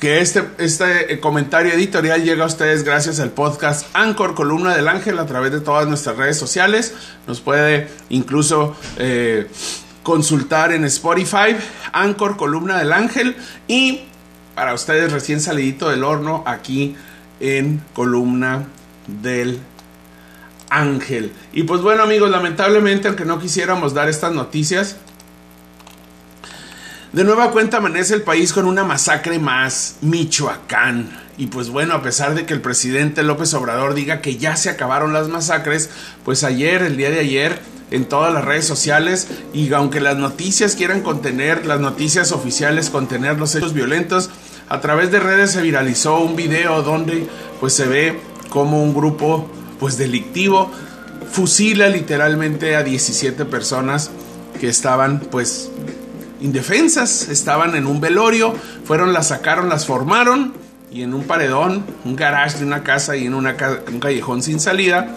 que este, este comentario editorial llega a ustedes gracias al podcast Anchor Columna del Ángel a través de todas nuestras redes sociales. Nos puede incluso eh, consultar en Spotify, Anchor Columna del Ángel y para ustedes recién salidito del horno aquí en Columna del Ángel. Y pues bueno amigos, lamentablemente aunque no quisiéramos dar estas noticias, de nueva cuenta amanece el país con una masacre más, Michoacán. Y pues bueno, a pesar de que el presidente López Obrador diga que ya se acabaron las masacres, pues ayer, el día de ayer, en todas las redes sociales, y aunque las noticias quieran contener, las noticias oficiales contener los hechos violentos, a través de redes se viralizó un video donde pues se ve como un grupo pues delictivo fusila literalmente a 17 personas que estaban pues indefensas, estaban en un velorio, fueron, las sacaron, las formaron y en un paredón, un garage de una casa y en un callejón sin salida,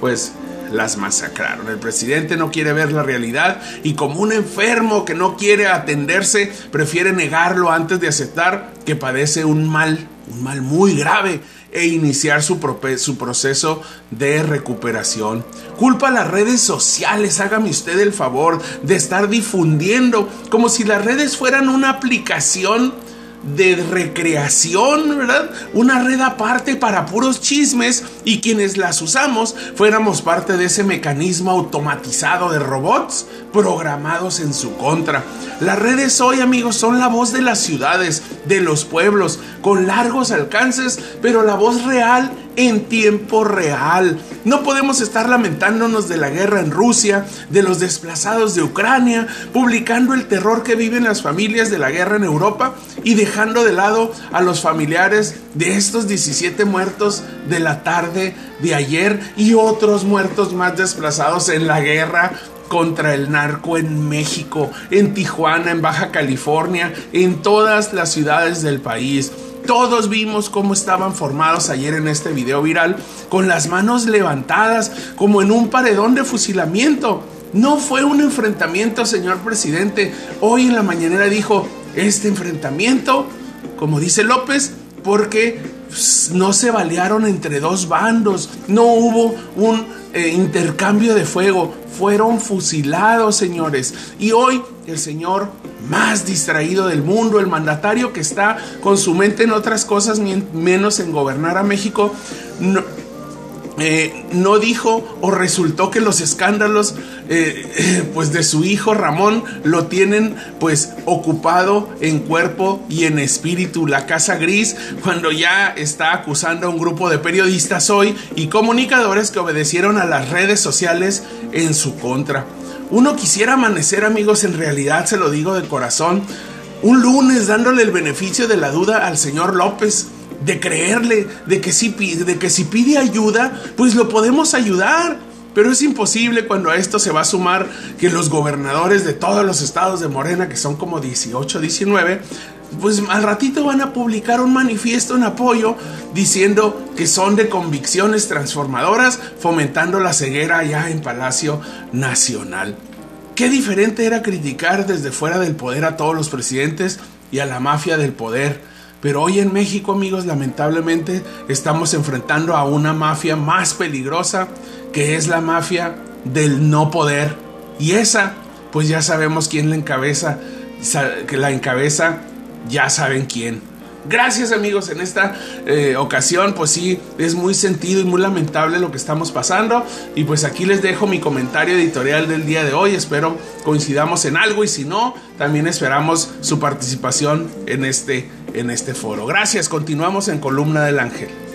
pues las masacraron. El presidente no quiere ver la realidad y como un enfermo que no quiere atenderse, prefiere negarlo antes de aceptar que padece un mal, un mal muy grave e iniciar su, su, proceso de recuperación. Culpa a las redes sociales, hágame usted el favor de estar difundiendo como si las redes fueran una aplicación de recreación, ¿verdad? Una red aparte para puros chismes y quienes las usamos fuéramos parte de ese mecanismo automatizado de robots programados en su contra. Las redes hoy, amigos, son la voz de las ciudades, de los pueblos, con largos alcances, pero la voz real en tiempo real. No podemos estar lamentándonos de la guerra en Rusia, de los desplazados de Ucrania, publicando el terror que viven las familias de la guerra en Europa y dejando de lado a los familiares de estos 17 muertos de la tarde de ayer y otros muertos más desplazados en la guerra contra el narco en México, en Tijuana, en Baja California, en todas las ciudades del país. Todos vimos cómo estaban formados ayer en este video viral, con las manos levantadas, como en un paredón de fusilamiento. No fue un enfrentamiento, señor presidente. Hoy en la mañanera dijo, este enfrentamiento, como dice López, porque pues, no se balearon entre dos bandos, no hubo un eh, intercambio de fuego, fueron fusilados, señores. Y hoy el señor más distraído del mundo, el mandatario que está con su mente en otras cosas menos en gobernar a México, no, eh, no dijo o resultó que los escándalos eh, pues de su hijo Ramón lo tienen pues ocupado en cuerpo y en espíritu la casa gris cuando ya está acusando a un grupo de periodistas hoy y comunicadores que obedecieron a las redes sociales en su contra. Uno quisiera amanecer amigos en realidad se lo digo de corazón un lunes dándole el beneficio de la duda al señor López de creerle, de que, si, pide ayuda, pues lo podemos ayudar. Pero es imposible cuando a esto se va a sumar que los gobernadores de todos los estados de Morena, que son como 18, 19, pues al ratito van a publicar un manifiesto en apoyo diciendo que son de convicciones transformadoras, fomentando la ceguera allá en Palacio Nacional. Qué diferente era criticar desde fuera del poder a todos los presidentes y a la mafia del poder pero hoy en México, amigos, lamentablemente estamos enfrentando a una mafia más peligrosa, que es la mafia del no poder. Y esa, pues ya sabemos quién la encabeza, que la encabeza, ya saben quién. Gracias amigos, en esta eh, ocasión pues sí, es muy sentido y muy lamentable lo que estamos pasando y pues aquí les dejo mi comentario editorial del día de hoy, espero coincidamos en algo y si no, también esperamos su participación en este, en este foro. Gracias, continuamos en Columna del Ángel.